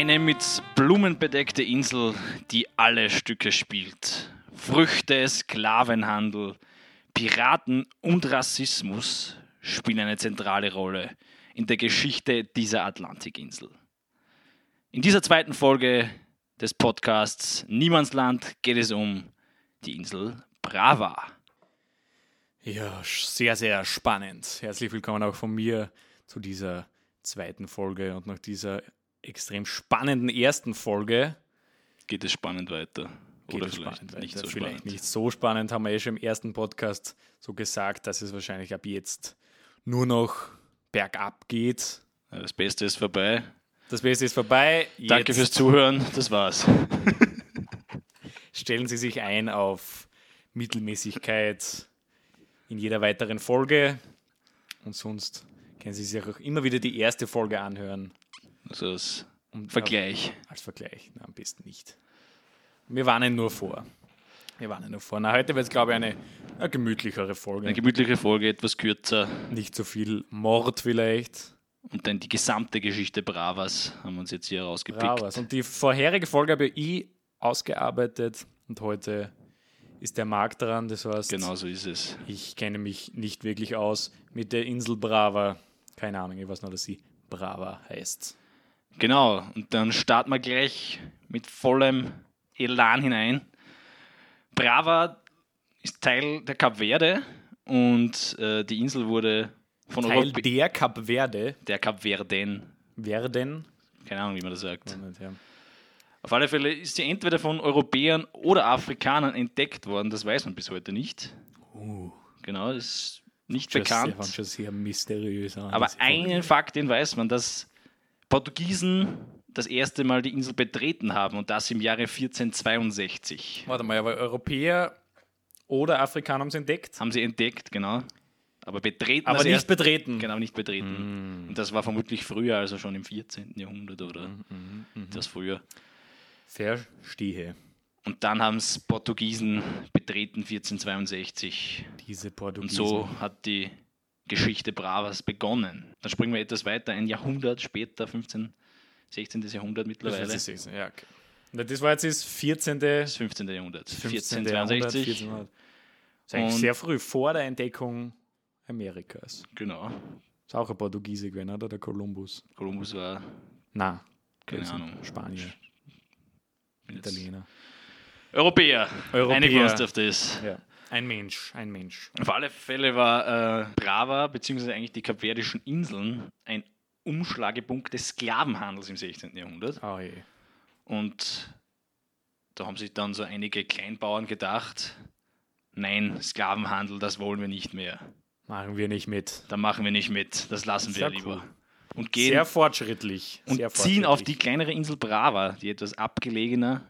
Eine mit Blumen bedeckte Insel, die alle Stücke spielt. Früchte, Sklavenhandel, Piraten und Rassismus spielen eine zentrale Rolle in der Geschichte dieser Atlantikinsel. In dieser zweiten Folge des Podcasts Niemandsland geht es um die Insel Brava. Ja, sehr, sehr spannend. Herzlich willkommen auch von mir zu dieser zweiten Folge und nach dieser extrem spannenden ersten Folge Geht es spannend weiter? geht Oder vielleicht spannend nicht weiter. so vielleicht spannend. nicht so spannend, haben wir eh schon im ersten Podcast so gesagt, dass es wahrscheinlich ab jetzt nur noch bergab geht. Das Beste ist vorbei. Das Beste ist vorbei. Danke Jetzt fürs Zuhören. Das war's. stellen Sie sich ein auf Mittelmäßigkeit in jeder weiteren Folge. Und sonst können Sie sich auch immer wieder die erste Folge anhören. Also als Vergleich. Als Vergleich, na, am besten nicht. Wir warnen nur vor. Wir warnen nur vor. Na, heute wird es, glaube ich, eine, eine gemütlichere Folge. Eine gemütliche Folge, etwas kürzer. Nicht so viel Mord vielleicht. Und dann die gesamte Geschichte Bravas haben wir uns jetzt hier rausgepickt. Bravas. Und die vorherige Folge habe ich ausgearbeitet und heute ist der Markt dran. Das heißt, Genau so ist es. ich kenne mich nicht wirklich aus mit der Insel Brava. Keine Ahnung, ich weiß nur, dass sie Brava heißt. Genau. Und dann starten wir gleich mit vollem Elan hinein. Brava ist Teil der Kap Verde und äh, die Insel wurde von Teil Europä der Kap Verde der Kap Verden. werden. Keine Ahnung, wie man das sagt. Ja. Auf alle Fälle ist sie entweder von Europäern oder Afrikanern entdeckt worden. Das weiß man bis heute nicht. Uh, Genau, das ist nicht schon bekannt. Sehr, schon sehr mysteriös. Aber einen Fakt, den weiß man, dass Portugiesen das erste Mal die Insel betreten haben und das im Jahre 1462. Warte mal, aber Europäer oder Afrikaner haben es entdeckt, Haben sie entdeckt, genau. Aber betreten aber nicht erste- betreten. Genau, nicht betreten. Und das war vermutlich früher, also schon im 14. Jahrhundert oder das früher. Verstehe. Und dann haben es Portugiesen betreten 1462. Diese Und Portugiesen. so hat die Geschichte Bravas begonnen. Dann springen wir etwas weiter, ein Jahrhundert später, 15, 16. Jahrhundert mittlerweile. ist es, ja, okay. Das war jetzt das 14. Das 15. Jahrhundert. 15. 1462. 1400. Das ist eigentlich Und- sehr früh, vor der Entdeckung Amerikas. Genau. Ist auch ein Portugiese gewesen, oder? Der Kolumbus. Kolumbus war, Na, keine Ahnung. Spanier, Italiener. Europäer. Europäer. Einigen wir uns auf das. Ja. Ein Mensch, ein Mensch. Auf alle Fälle war äh, Brava, beziehungsweise eigentlich die Kapverdischen Inseln, ein Umschlagepunkt des Sklavenhandels im 16. Jahrhundert. Oh je. Und da haben sich dann so einige Kleinbauern gedacht, nein, Sklavenhandel, das wollen wir nicht mehr. Machen wir nicht mit. Da machen wir nicht mit, das lassen wir Sehr lieber. cool. Und gehen Sehr fortschrittlich. und sehr ziehen auf die fortschrittlich. kleinere Insel Brava, die etwas abgelegener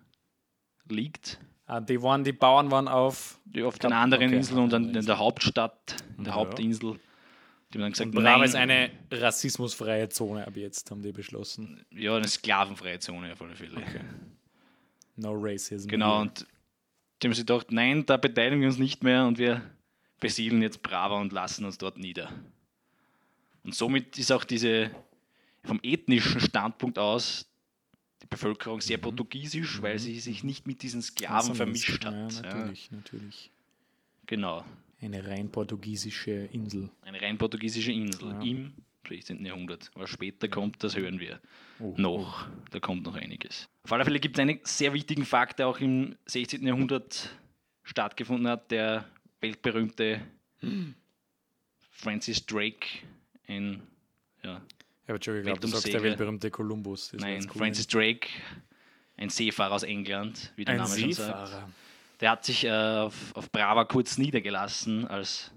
liegt, die, waren, die Bauern waren auf. die auf den anderen okay, Inseln und dann in der Hauptstadt, in der Ja. Hauptinsel. Die haben dann gesagt, Und Brava nein, ist eine rassismusfreie Zone ab jetzt, haben die beschlossen. ja, eine sklavenfreie Zone auf alle Fälle. No racism. Genau, here. und die haben sich gedacht, nein, da beteiligen wir uns nicht mehr und wir besiedeln jetzt Brava und lassen uns dort nieder. Und somit ist auch diese vom ethnischen Standpunkt aus die Bevölkerung sehr portugiesisch, weil sie sich nicht mit diesen Sklaven vermischt hat. Ja, Ja, natürlich, natürlich. genau, Eine rein portugiesische Insel. eine rein portugiesische Insel Ja. im 16. Jahrhundert. Was später kommt, das hören wir Oh, noch. Da kommt noch einiges. Auf alle Fälle gibt es einen sehr wichtigen Fakt, der auch im 16. Jahrhundert stattgefunden hat, der weltberühmte Francis Drake, ein, Ich habe schon geglaubt, du sagst der Weltumsegler. weltberühmte Kolumbus. Nein, cool. Francis Drake, ein Seefahrer aus England, wie der ein Name schon sagt. Seefahrer. Der hat sich äh, auf, auf Brava kurz niedergelassen als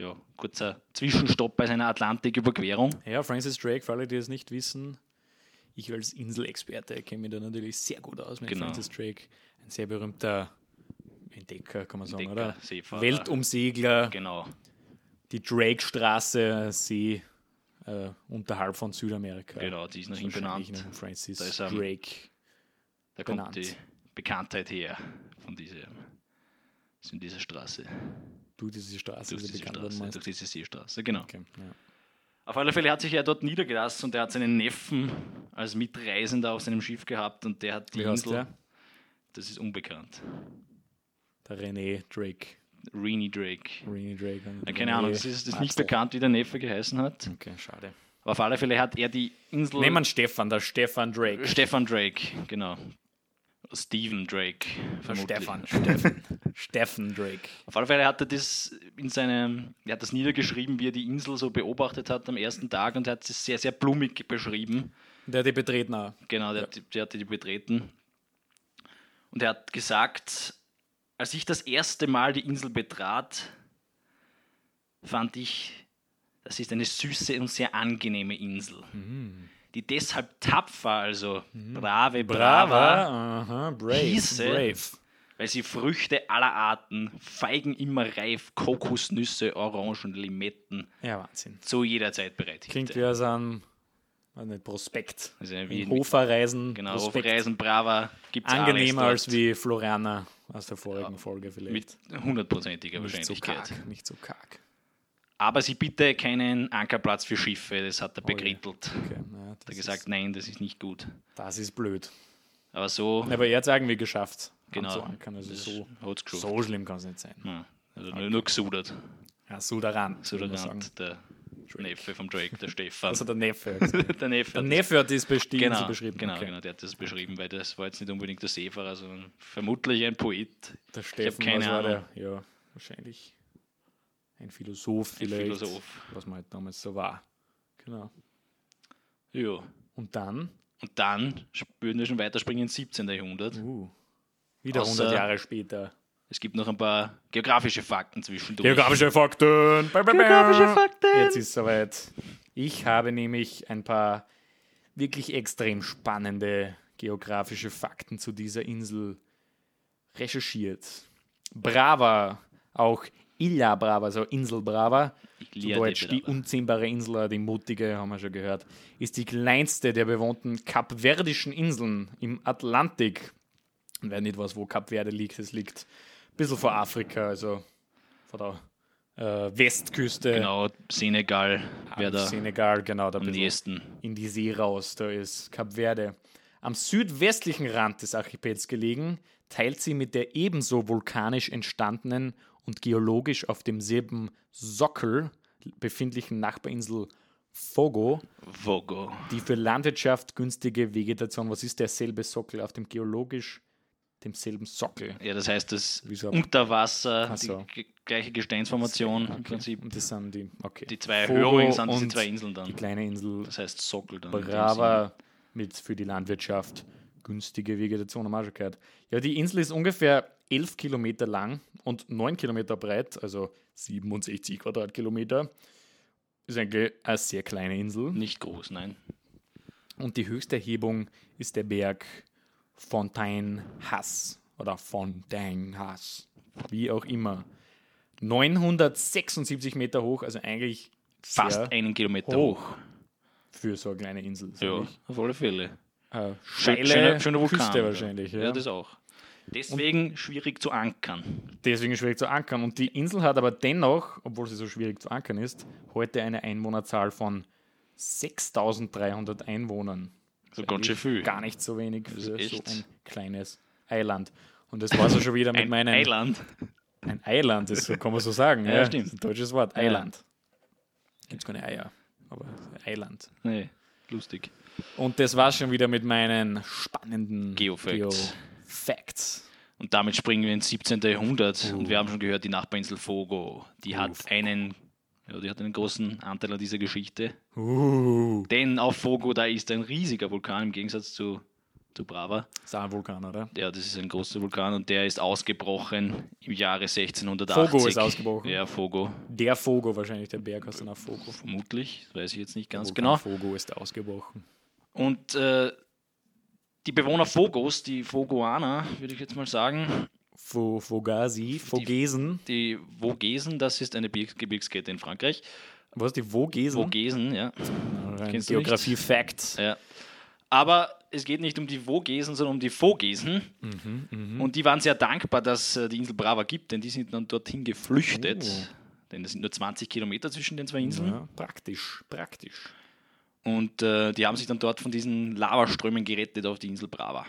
ja, kurzer Zwischenstopp bei seiner Atlantiküberquerung. Ja, Francis Drake, für alle, die es nicht wissen, ich als Inselexperte kenne mich da natürlich sehr gut aus mit Genau. Francis Drake. Ein sehr berühmter Entdecker, kann man sagen, Entdecker, oder? Seefahrer. Weltumsegler, Genau, die Drake-Straße, See äh, unterhalb von Südamerika. genau, die ist nach ihm benannt. nach Francis Da ist am- Drake. Da kommt benannt. die Bekanntheit her von dieser, von dieser Straße. Du, diese Straße Durch diese worden. Straße, durch diese Seestraße, genau. Okay, ja. Auf alle Fälle hat sich er dort niedergelassen und er hat seinen Neffen als Mitreisender auf seinem Schiff gehabt und der hat die Wie Insel. Das ist unbekannt. Der René Drake. Reenie Drake. René Drake. Ja, keine Ahnung, es ist, ist nicht bekannt, wie der Neffe geheißen hat. Okay, schade. Aber auf alle Fälle hat er die Insel. Nehmen wir Stefan, der Stefan Drake. Stefan Drake, genau. Stephen Drake. Vermutlich. Stefan, Steffen. Steffen Drake. Auf alle Fälle hat er das in seinem, er hat das niedergeschrieben, wie er die Insel so beobachtet hat am ersten Tag und er hat es sehr, sehr blumig beschrieben. Der hat die betreten auch. Genau, der, hat die- der hatte die betreten. Und er hat gesagt, als ich das erste Mal die Insel betrat, fand ich, das ist eine süße und sehr angenehme Insel, die deshalb tapfer, also brave, brava, aha, brave, Hieße- brave. weil sie Früchte aller Arten, Feigen immer reif, Kokosnüsse, Orangen, Limetten Ja, Wahnsinn. zu jeder Zeit bereitigte. Klingt wie aus einem nicht, Prospekt. Also wie Ein Hoferreisen. Genau, Prospekt. Reisen Brava gibt es Angenehmer als wie Floriana aus der vorigen Folge mit vielleicht. hundertprozentiger nicht so Wahrscheinlichkeit. karg, nicht so karg. Aber sie bitte keinen Ankerplatz für Schiffe, das hat er Oh je. bekrittelt. Okay, ja, Hat er gesagt, nein, das ist nicht gut. das ist blöd. Aber so, Aber er hat es irgendwie geschafft. genau, anzuankern. Also so, so schlimm kann es nicht sein. Ja, also nur, nur gesudert. Ja, so daran. So würde der der Neffe vom Drake, der Stefan. Also der Neffe. gesagt. der Neffe. Der hat- Neffe hat das bestimmt genau, so beschrieben. Genau, Okay. genau, der hat das beschrieben, weil das war jetzt nicht unbedingt der Seefahrer, sondern vermutlich ein Poet. Der Steffen, keine was war Ahnung. der? Ja, wahrscheinlich ein Philosoph Ein vielleicht. Philosoph. Was man halt damals so war. Genau. Ja. Und dann, Und dann würden wir schon weiterspringen ins 17. Jahrhundert. uh, wieder Außer- 100 Jahre später. Es gibt noch ein paar geografische Fakten zwischendurch. Geografische Fakten. Geografische Fakten. Jetzt ist soweit. Ich habe nämlich ein paar wirklich extrem spannende geografische Fakten zu dieser Insel recherchiert. Brava, auch Illa Brava, also Insel Brava, zu Deutsch de die unzähmbare Insel, die mutige, haben wir schon gehört, ist die kleinste der bewohnten kapverdischen Inseln im Atlantik. Und wer nicht weiß, wo Kap Verde liegt, es liegt bisschen vor Afrika, also vor der äh, Westküste. Genau, Senegal wäre am da Senegal, genau, da am nächsten. in die See raus. Da ist Kap Verde. Am südwestlichen Rand des Archipels gelegen, teilt sie mit der ebenso vulkanisch entstandenen und geologisch auf demselben Sockel befindlichen Nachbarinsel Fogo Vogo. die für Landwirtschaft günstige Vegetation. Was ist derselbe Sockel auf dem geologisch demselben Sockel? Ja, das heißt, das Wieso? unter Wasser, so. die gleiche Gesteinsformation im Prinzip. Und das sind die, okay. Die zwei Fogo Höhungen sind diese und zwei Inseln dann. Die kleine Insel Das heißt Sockel dann. Brava mit für die Landwirtschaft günstige Vegetation, schon gehört. Ja, die Insel ist ungefähr 11 Kilometer lang und 9 Kilometer breit, also 67 Quadratkilometer. Ist eigentlich eine sehr kleine Insel. Nicht groß, nein. Und die höchste Erhebung ist der Berg Fontaine Hass oder Fontaine Hass, wie auch immer. 976 Meter hoch, also eigentlich Fast einen Kilometer hoch hoch. für so eine kleine Insel. Ja, ich. auf alle Fälle. Äh, Schöne, steile schöne Vulkan. Küste wahrscheinlich. Ja. Ja, das auch. Deswegen schwierig zu ankern. Deswegen schwierig zu ankern. Und die Insel hat aber dennoch, obwohl sie so schwierig zu ankern ist, heute eine Einwohnerzahl von 6300 Einwohnern. So ganz schön viel. Gar nicht so wenig für so ein kleines Eiland. Und das war so schon wieder mit Ein meinen. Eiland. Ein Eiland, das kann man so sagen. Ja, ja, stimmt. Das ist ein deutsches Wort. Eiland. Gibt es keine Eier, aber Eiland. Nee, lustig. Und das war schon wieder mit meinen spannenden Geofacts. Geofacts. Und damit springen wir ins 17. Jahrhundert. Und wir haben schon gehört, die Nachbarinsel Fogo, die hat Fogo. einen, ja, die hat einen großen Anteil an dieser Geschichte. Uh, Denn auf Fogo, da ist ein riesiger Vulkan im Gegensatz zu, zu Brava. ist auch ein Vulkan, oder? Ja, das ist ein großer Vulkan und der ist ausgebrochen im Jahre 1680. Fogo ist ausgebrochen. Ja, Fogo. Der Fogo wahrscheinlich, der Berg dann auch Fogo. Vermutlich, das weiß ich jetzt nicht ganz genau. Fogo ist ausgebrochen. Und äh, die Bewohner Fogos, die Fogoaner, würde ich jetzt mal sagen, Fo Fogasi, Vogesen. die Vogesen, das ist eine Gebirgs- Gebirgskette in Frankreich. Was, die Vogesen? Vogesen, ja. Geografie-Fact. ja. Aber es geht nicht um die Vogesen, sondern um die Vogesen. Mhm, Und die waren sehr dankbar, dass äh, die Insel Brava gibt, denn die sind dann dorthin geflüchtet. Oh. denn es sind nur 20 Kilometer zwischen den zwei Inseln. Ja, praktisch, praktisch. Und äh, die haben sich dann dort von diesen Lavaströmen gerettet auf die Insel Brava.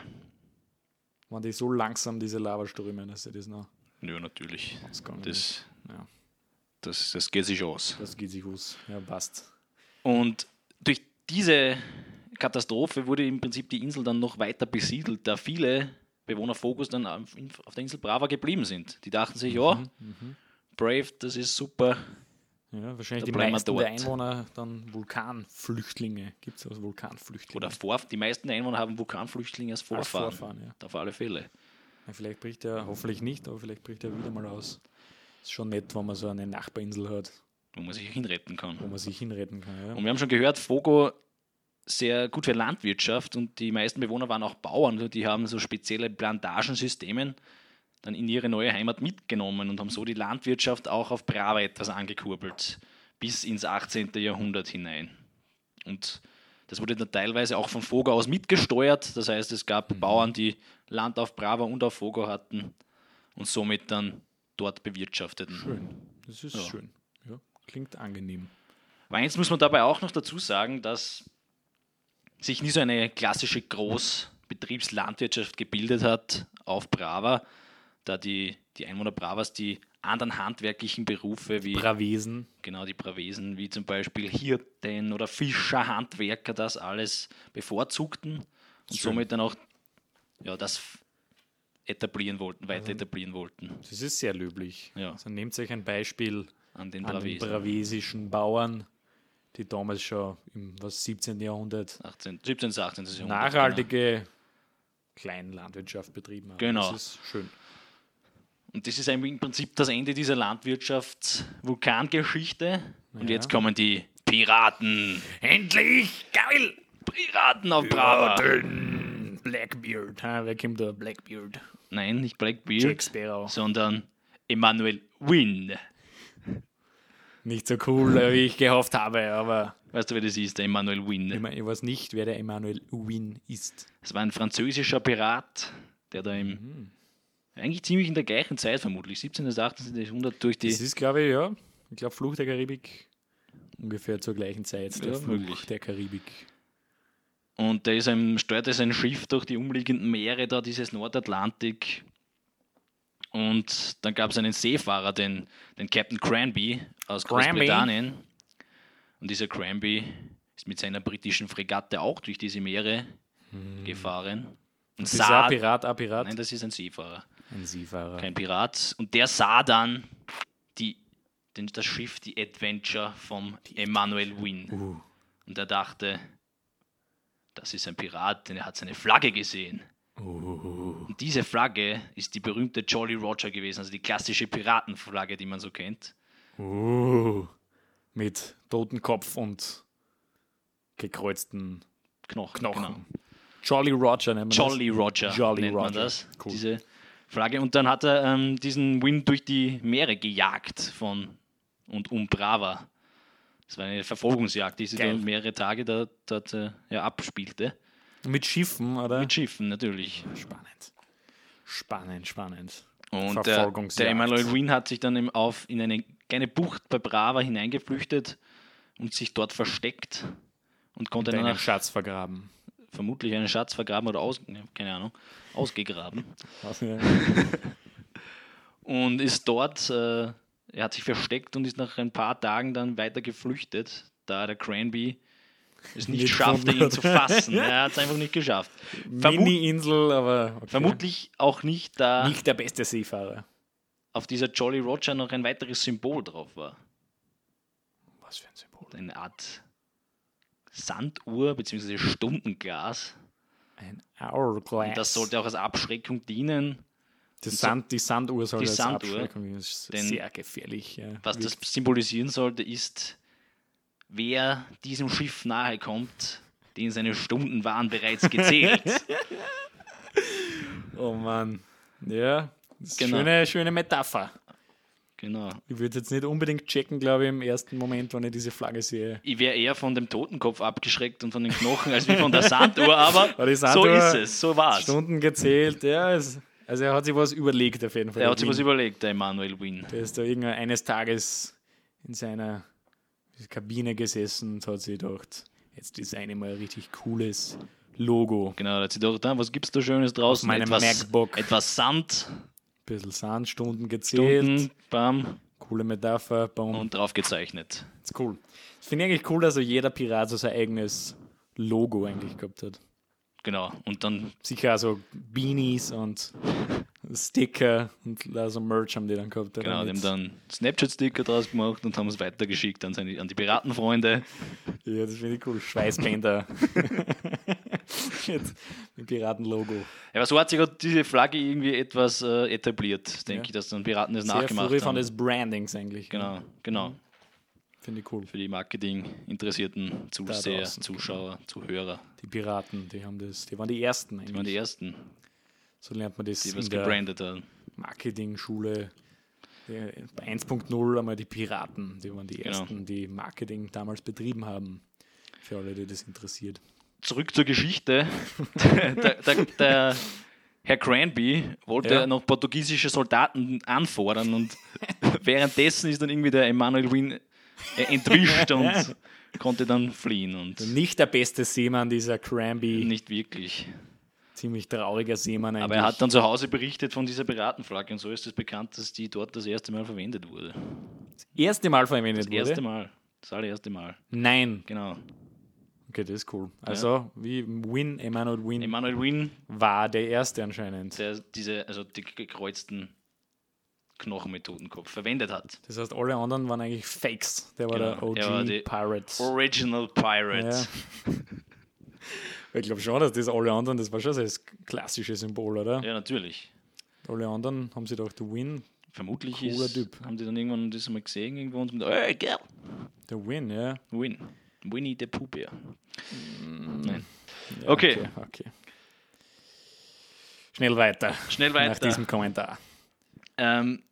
Waren die so langsam, diese Lavaströme, dass sie das noch Ja, natürlich. Das, ist? Ja, das, das geht sich aus. das geht sich aus. Ja, passt. Und durch diese Katastrophe wurde im Prinzip die Insel dann noch weiter besiedelt, da viele Bewohner Fokus dann auf auf der Insel Brava geblieben sind. Die dachten sich, ja, Brave, das ist super. Ja, wahrscheinlich Da die meisten der. Einwohner dann Vulkanflüchtlinge. Gibt es also Vulkanflüchtlinge? Oder vor, die meisten Einwohner haben Vulkanflüchtlinge als Als Vorfahren. Vorfahren, ja. Auf alle Fälle. Ja, vielleicht bricht er, hoffentlich nicht, aber vielleicht bricht er wieder mal aus. Ist schon nett, wenn man so eine Nachbarinsel hat, Wo man sich hinretten kann. wo man sich hinretten kann. Ja. Und wir haben schon gehört, Fogo sehr gut für Landwirtschaft und die meisten Bewohner waren auch Bauern. und Die haben so spezielle Plantagensysteme dann in ihre neue Heimat mitgenommen und haben so die Landwirtschaft auch auf Brava etwas angekurbelt, bis ins 18. Jahrhundert hinein. Und das wurde dann teilweise auch von Fogo aus mitgesteuert. Das heißt, es gab Bauern, die Land auf Brava und auf Fogo hatten und somit dann dort bewirtschafteten. Schön. Das ist Ja. schön. Ja, klingt angenehm. Aber eins muss man dabei auch noch dazu sagen, dass sich nie so eine klassische Großbetriebslandwirtschaft gebildet hat auf Brava, da die, die Einwohner Bravas die anderen handwerklichen Berufe wie Bravesen. genau die Bravesen, wie zum Beispiel Hirten oder Fischer, Handwerker, das alles bevorzugten und Schön. somit dann auch ja, das etablieren wollten, weiter etablieren wollten Das ist sehr löblich. Ja. Also nehmt euch ein Beispiel an den an den bravesischen Bauern, die damals schon im was, 17. Jahrhundert 18, 17. 18. Jahrhundert. genau. nachhaltige Kleinlandwirtschaft betrieben haben. Genau. Das ist schön. Und das ist im Prinzip das Ende dieser Landwirtschafts-Vulkangeschichte. Und Ja. jetzt kommen die Piraten. Endlich! Geil! Piraten auf Brava. Blackbeard. Ha, wer kommt da? Blackbeard. Nein, nicht Blackbeard, Jack Sparrow. sondern Emmanuel Wynn. Nicht so cool, wie ich gehofft habe, aber Weißt du, wer das ist, der Emmanuel ich, Wynn? mein, ich weiß nicht, wer der Emmanuel Win ist. Das war ein französischer Pirat, der da im. Mhm. Eigentlich ziemlich in der gleichen Zeit vermutlich, 17. bis 18. Jahrhundert, durch die. Das ist, glaube ich, ja. Ich glaube, Fluch der Karibik ungefähr zur gleichen Zeit. Der Ja, Fluch möglich. der Karibik. Und der ist ein, steuerte sein Schiff durch die umliegenden Meere, da dieses Nordatlantik. Und dann gab es einen Seefahrer, den, den Captain Cranby aus Cranby? Großbritannien. Und dieser Cranby ist mit seiner britischen Fregatte auch durch diese Meere gefahren. Und Das ist sah, ein Pirat, ein Pirat. nein, das ist ein Seefahrer, ein Seefahrer. kein Pirat. Und der sah dann die, den, das Schiff, die Adventure vom Emmanuel Wynn. Uh, Und er dachte, das ist ein Pirat, denn er hat seine Flagge gesehen. uh, Und diese Flagge ist die berühmte Jolly Roger gewesen, also die klassische Piratenflagge, die man so kennt. uh. Mit Totenkopf und gekreuzten Knochen. Knochen. Genau. Jolly Roger nennt man Jolly Roger Jolly nennt man Roger. das, Cool. diese Flagge. Und dann hat er ähm, diesen Wind durch die Meere gejagt von und um Brava. Das war eine Verfolgungsjagd, die sich Geil. dann mehrere Tage dort, dort äh, ja, abspielte. Mit Schiffen, oder? Mit Schiffen natürlich. Spannend. Spannend, spannend. Und der, der Emmanuel Wynn hat sich dann auf, in eine kleine Bucht bei Brava hineingeflüchtet und sich dort versteckt und konnte dann Deinen auch Schatz vergraben. Vermutlich einen Schatz vergraben oder aus, ne, keine Ahnung, ausgegraben. Und ist dort, äh, er hat sich versteckt und ist nach ein paar Tagen dann weiter geflüchtet, da der Cranby es nicht Nicht schaffte, ihn zu fassen. er hat es einfach nicht geschafft. Mini-Insel, aber okay. vermutlich auch nicht, da nicht der beste Seefahrer. auf dieser Jolly Roger noch ein weiteres Symbol drauf war. Was für ein Symbol. eine Art Sanduhr bzw. Stundenglas. Ein Hourglass. Und das sollte auch als Abschreckung dienen. die, Sand, die Sanduhr soll Die als Sanduhr, Abschreckung das ist denn sehr gefährlich. Ja. Was das symbolisieren sollte, ist, wer diesem Schiff nahe kommt, den seine Stunden waren bereits gezählt. Oh Mann. Ja, das ist Genau. schöne, schöne Metapher. Genau. Ich würde jetzt nicht unbedingt checken, glaube ich, im ersten Moment, wenn ich diese Flagge sehe. Ich wäre eher von dem Totenkopf abgeschreckt und von den Knochen als wie von der Sanduhr, aber so ist es, so war es. Stunden gezählt, ja. Es, also er hat sich was überlegt auf jeden Fall. Er hat sich was überlegt, der Emanuel Wynn. Der ist da irgendwann eines Tages in seiner Kabine gesessen und hat sich gedacht, jetzt design ich mal ein richtig cooles Logo. Genau, da hat sie gedacht, ah, was gibt's da Schönes draußen? meinem etwas, MacBook. Etwas Sand, bisschen Sandstunden gezählt, Stunden, bam, coole Metapher, boom. und drauf gezeichnet. Das ist cool. Das finde ich eigentlich cool, dass so jeder Pirat so sein eigenes Logo eigentlich gehabt hat. Genau, und dann, Sicher also Beanies und Sticker und also Merch haben die dann gehabt. genau, die haben dann Snapchat-Sticker draus gemacht und haben es weitergeschickt an, seine, an die Piratenfreunde. Ja, das finde ich cool. Schweißbänder. mit, mit Piratenlogo. Ja, aber so hat sich auch diese Flagge irgendwie etwas äh, etabliert, denke Ja. ich, dass dann Piraten das Sehr nachgemacht früh von haben. des Brandings eigentlich. Genau, genau. Finde ich cool. Für die Marketing-interessierten Zuseher, draußen, Zuschauer, Zuhörer. Die Piraten, die haben das, die waren die ersten eigentlich. Die waren die ersten, so lernt man das die was gebrandet haben. Marketing-Schule. Der- Bei 1.0 einmal die Piraten, die waren die Genau. ersten, die Marketing damals betrieben haben. Für alle, die das interessiert. Zurück zur Geschichte. der, der, der Herr Cranby wollte Ja. noch portugiesische Soldaten anfordern und währenddessen ist dann irgendwie der Emmanuel Win äh, entwischt und konnte dann fliehen und Nicht der beste Seemann, dieser Cranby. nicht wirklich. Ziemlich trauriger Seemann eigentlich. Aber er hat dann zu Hause berichtet von dieser Piratenflagge und so ist es bekannt, dass die dort das erste Mal verwendet wurde. das erste Mal verwendet Das erste wurde. Mal. Das allererste Mal. Nein. Genau. Okay, das ist cool. Also, wie Win, Emmanuel Win Emmanuel Win, war der erste anscheinend. der diese, also die gekreuzten Knochenmethodenkopf verwendet hat. Das heißt, alle anderen waren eigentlich Fakes. Der war Genau, der OG war Pirate. Original Pirate. Ja. Ich glaube schon, dass das alle anderen, das war schon das klassische Symbol, oder? Ja, natürlich. Alle anderen haben sie gedacht, Win, Vermutlich Cooler ist, Typ. haben die dann irgendwann das mal gesehen irgendwo und mit, hey, girl, der Win, ja. Win. Winnie the Pooh Bear. Nein. ja Okay. okay. okay. Schnell weiter. Schnell Nach weiter. diesem Kommentar. Ähm,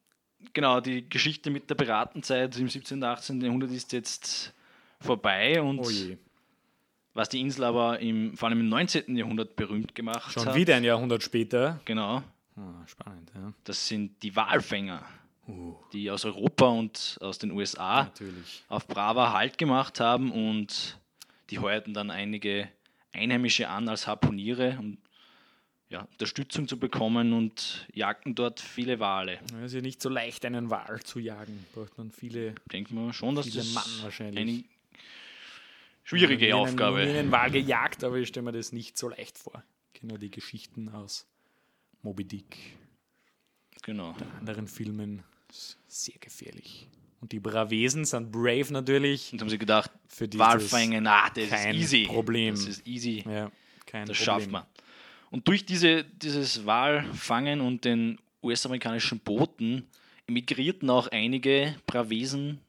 genau, die Geschichte mit der Piratenzeit im 17. und 18. Jahrhundert ist jetzt vorbei und Oh was die Insel aber im, vor allem im 19. Jahrhundert berühmt gemacht Schon hat. wieder ein Jahrhundert später. Genau, Ah, spannend, ja. das sind die Walfänger, Uh, die aus Europa und aus den USA natürlich. auf Brava Halt gemacht haben und die heuerten dann einige Einheimische an als Harpuniere, um ja, Unterstützung zu bekommen und jagten dort viele Wale. Es ist ja nicht so leicht, einen Wal zu jagen. Braucht man viele. Denkt man schon, dass das Mann wahrscheinlich. eine schwierige Ich habe Aufgabe. nie einen Wal gejagt, aber ich stelle mir das nicht so leicht vor. Ich kenne nur die Geschichten aus Moby Dick, Genau. anderen Filmen. Ist Sehr gefährlich. Und die Bravesen sind brave natürlich. Und haben sie gedacht, Für dieses Walfängen, ah, das ist kein easy. Problem. Das ist easy. Ja, kein Das Problem. schafft man. Und durch diese, dieses Walfangen und den US-amerikanischen Booten emigrierten auch einige Bravesen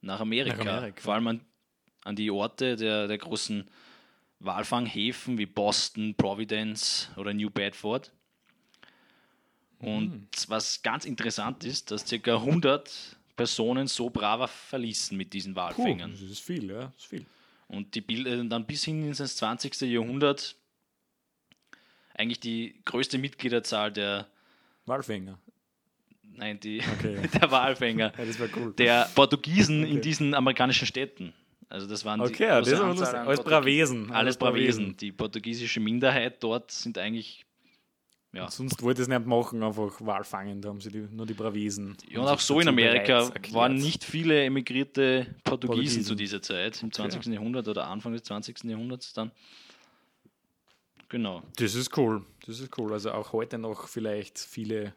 nach Amerika. Nach Amerika. Vor allem an, an die Orte der, der großen Walfanghäfen wie Boston, Providence oder New Bedford. Und Mhm. was ganz interessant ist, dass ca. 100 Personen so Brava verließen mit diesen Puh, Walfängern. das ist viel, ja. Das ist viel. Und die bilden dann bis hin ins 20. Jahrhundert eigentlich die größte Mitgliederzahl der, Walfänger. nein, die, Okay. der Walfänger, Ja, das war cool. der Portugiesen in Okay. diesen amerikanischen Städten. Also das waren Okay, ja, das Alles. Bravesen. Alles Bravesen. Die portugiesische Minderheit dort sind eigentlich, ja, Sonst wollte es nicht machen, einfach Walfangen. Da haben sie die, nur die Bravesen. ja und auch so in Amerika waren nicht viele emigrierte Portugiesen, Portugiesen. zu dieser Zeit, im 20. Jahrhundert oder Anfang des 20. Jahrhunderts dann. Genau. Das ist cool. Das ist cool. Also auch heute noch vielleicht viele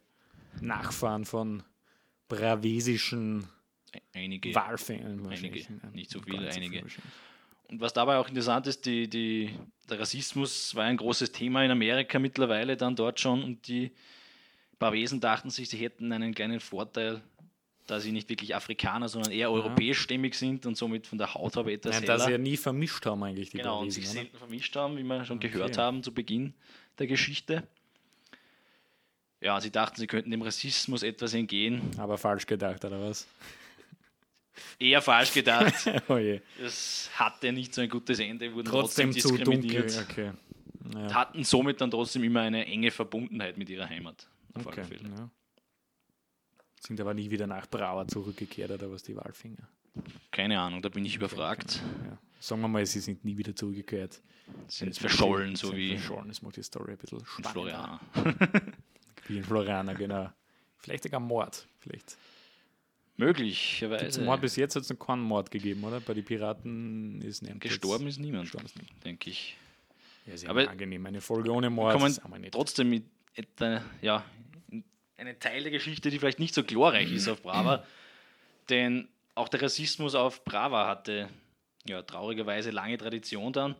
Nachfahren von bravesischen Einige. Walfängern. wahrscheinlich. Einige. Ja, Nicht so viele, so einige. Und was dabei auch interessant ist, die, die, der Rassismus war ein großes Thema in Amerika mittlerweile dann dort schon und die Bavesen dachten sich, sie hätten einen kleinen Vorteil, da sie nicht wirklich Afrikaner, sondern eher europäischstämmig sind und somit von der Hautfarbe etwas Ja, dass sie ja nie vermischt haben eigentlich, die genau, und Bravesen. sich oder? selten vermischt haben, wie wir schon gehört Okay. haben zu Beginn der Geschichte. Ja, sie dachten, sie könnten dem Rassismus etwas entgehen. Aber falsch gedacht, oder was? Eher falsch gedacht. oh. Es hatte nicht so ein gutes Ende, wurden Trotzdem trotzdem, zu dunkel. diskriminiert. Okay. Ja. hatten somit dann trotzdem immer eine enge Verbundenheit mit ihrer Heimat. Okay. Ja. Sind aber nie wieder nach Brauer zurückgekehrt oder was die Walfinger. Keine Ahnung, da bin ich überfragt. Ja. Sagen wir mal, sie sind nie wieder zurückgekehrt. Sind jetzt verschollen, so Sind wie Verschollen, das macht die Story ein bisschen spannender. Wie in Floriana, genau. Vielleicht sogar Mord. Vielleicht. Möglicherweise. Mord bis jetzt hat es noch keinen Mord gegeben, oder? Bei den Piraten ist niemand. Gestorben ist niemand, Gestorben ist niemand. denke ich. Ja, sehr Aber- angenehm. Eine Folge ohne Mord Kann man ist trotzdem mit etwa, ja, einen Teil der Geschichte, die vielleicht nicht so glorreich ist auf Brava, denn auch der Rassismus auf Brava hatte ja traurigerweise lange Tradition dann,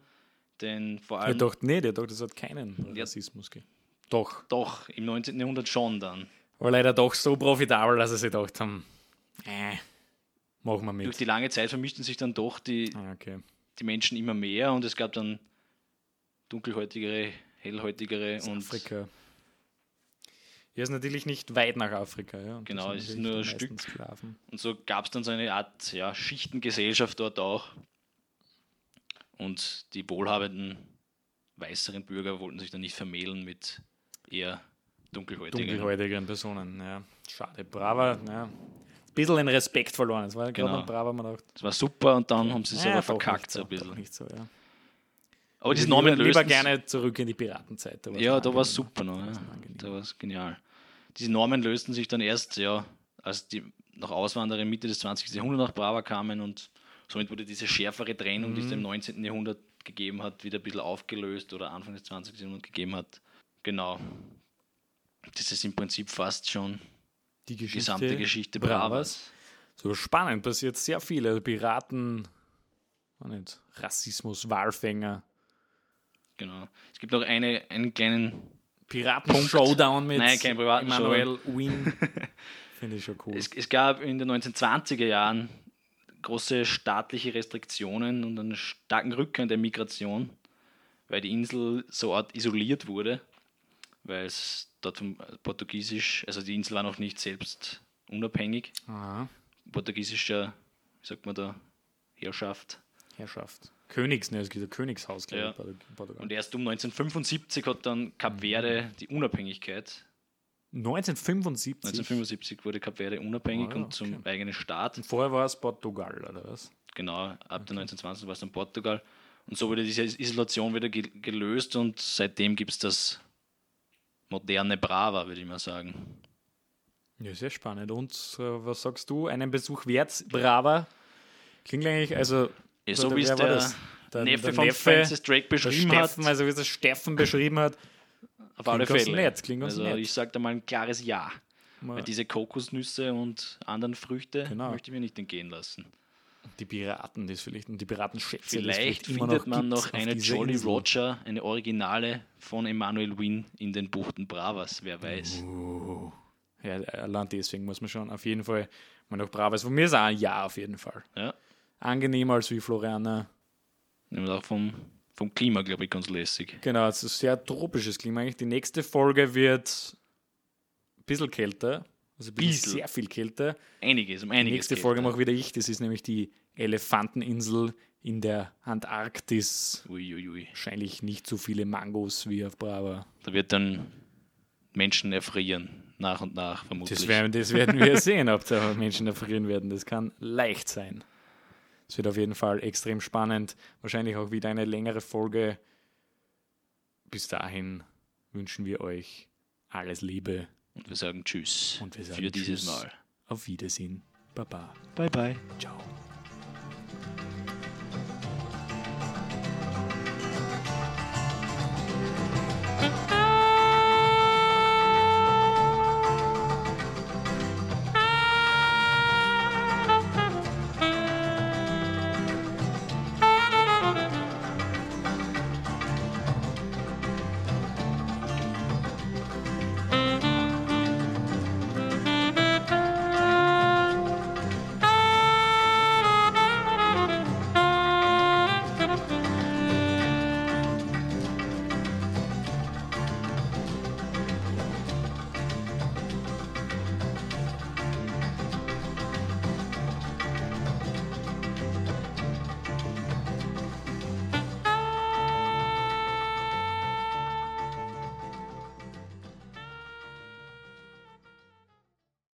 denn vor Er allem dachte nicht, er dachte, es hat keinen. Rassismus gegeben. Doch. doch im 19. Jahrhundert schon dann. War leider doch so profitabel, dass sie sich gedacht haben, äh, machen wir Durch mit. die lange Zeit vermischten sich dann doch die, Ah, okay. die Menschen immer mehr und es gab dann dunkelhäutigere, hellhäutigere Das und Afrika. Ja, ist natürlich nicht weit nach Afrika. Ja. Und Genau, das es sind ist nur ein Stück. Sklaven. Und so gab es dann so eine Art ja, Schichtengesellschaft dort auch. Und die wohlhabenden weißeren Bürger wollten sich dann nicht vermählen mit eher dunkelhäutigen. dunkelhäutigeren Personen. Ja. Schade. Brava, ja. Ein bisschen den Respekt verloren. Es war gerade Genau. noch Brava, man Das war super und dann haben sie es ja, aber verkackt so ein bisschen. nicht so, ja. Aber diese lieber, Normen lieber gerne zurück in die Piratenzeit. war's Ja, da war es super noch. Da Ja. Da war es genial. Diese Normen lösten sich dann erst, ja, als die noch Auswanderer Mitte des 20. Jahrhunderts nach Brava kamen und somit wurde diese schärfere Trennung, die es Mhm. im 19. Jahrhundert gegeben hat, wieder ein bisschen aufgelöst oder Anfang des 20. Jahrhunderts gegeben hat. Genau. Das ist im Prinzip fast schon Die Geschichte gesamte Geschichte Bravas. So spannend, passiert sehr viel. Also Piraten, auch nicht, Rassismus, Walfänger, Genau. Es gibt noch eine, einen kleinen Piraten-Showdown mit Nein, kein privaten Emmanuel Wien. Finde ich schon cool. Es, es gab in den 1920er Jahren große staatliche Restriktionen und einen starken Rückgang der Migration, weil die Insel so Art isoliert wurde, weil es dort vom Portugiesisch, also die Insel war noch nicht selbst unabhängig, Aha. portugiesischer, wie sagt man da, Herrschaft. Herrschaft. Königs, ne, es gibt ein Königshaus, glaube Ja. ich, Portugal. Und erst um 1975 hat dann Kap Verde die Unabhängigkeit 1975. 1975 wurde Kap Verde unabhängig Ah, ja, und zum okay. eigenen Staat. Vorher war es Portugal, oder was? Genau, ab der 1920 war es dann Portugal. Und so wurde diese Isolation wieder ge gelöst und seitdem gibt es das moderne Brava, würde ich mal sagen. Ja, sehr spannend. Und äh, was sagst du? Einen Besuch wert, Brava? Klingt eigentlich, also. Ja, so wie es der, das? Der- Neffe der von Neffe, Francis Drake Der beschrieben Steffen, hat, also wie es der Steffen beschrieben hat. auf alle Fälle. nett, klingt also nett. ich sage da mal ein klares Ja. Mal Weil diese Kokosnüsse und anderen Früchte Genau. möchte ich mir nicht entgehen lassen. Die Piraten, das vielleicht, und die Piratenschätze. die es Vielleicht findet man noch eine Jolly Insel. Roger, eine Originale von Emmanuel Wynne in den Buchten Bravas, wer weiß. Oh. Ja, allein deswegen muss man schon auf jeden Fall mal nach Bravas. Von mir ist auch ein Ja auf jeden Fall. Ja. Angenehmer als wie Floriana. Und auch vom, vom Klima, glaube ich, ganz lässig. Genau, es ist sehr tropisches Klima eigentlich. Die nächste Folge wird ein bisschen kälter. Also ein bisschen sehr viel kälter. Einiges, um Die einiges. nächste geht Folge mache wieder ich. Das ist nämlich die Elefanteninsel in der Antarktis. Uiuiui. Wahrscheinlich nicht so viele Mangos wie auf Brava. Da wird dann Menschen erfrieren, nach und nach vermutlich. Das werden, das werden wir sehen, ob da Menschen erfrieren werden. Das kann leicht sein. Es wird auf jeden Fall extrem spannend. Wahrscheinlich auch wieder eine längere Folge. Bis dahin wünschen wir euch alles Liebe. Und wir sagen Tschüss Und wir sagen für dieses Tschüss. Mal. Auf Wiedersehen. Baba. Bye, bye. Ciao.